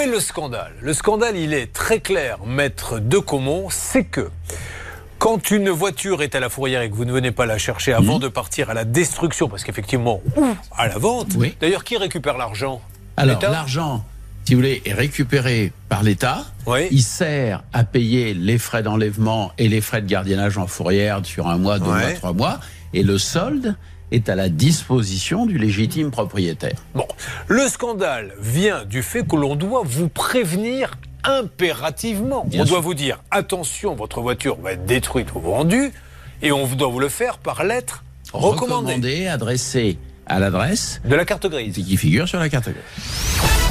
Où est le scandale? Le scandale, il est très clair, maître de Comont, c'est que quand une voiture est à la fourrière et que vous ne venez pas la chercher avant Mhm. de partir à la destruction, parce qu'effectivement, ou à la vente, Oui. d'ailleurs, qui récupère l'argent? Alors, l'argent, si vous voulez, est récupéré par l'État. Oui. Il sert à payer les frais d'enlèvement et les frais de gardiennage en fourrière sur un mois, deux Ouais. mois, trois mois. Et le solde est à la disposition du légitime propriétaire. Bon, le scandale vient du fait que l'on doit vous prévenir impérativement. Bien on sûr. doit vous dire attention, votre voiture va être détruite ou vendue, et on doit vous le faire par lettre recommandée Recommandé, adressé à l'adresse de la carte grise. qui figure sur la carte grise.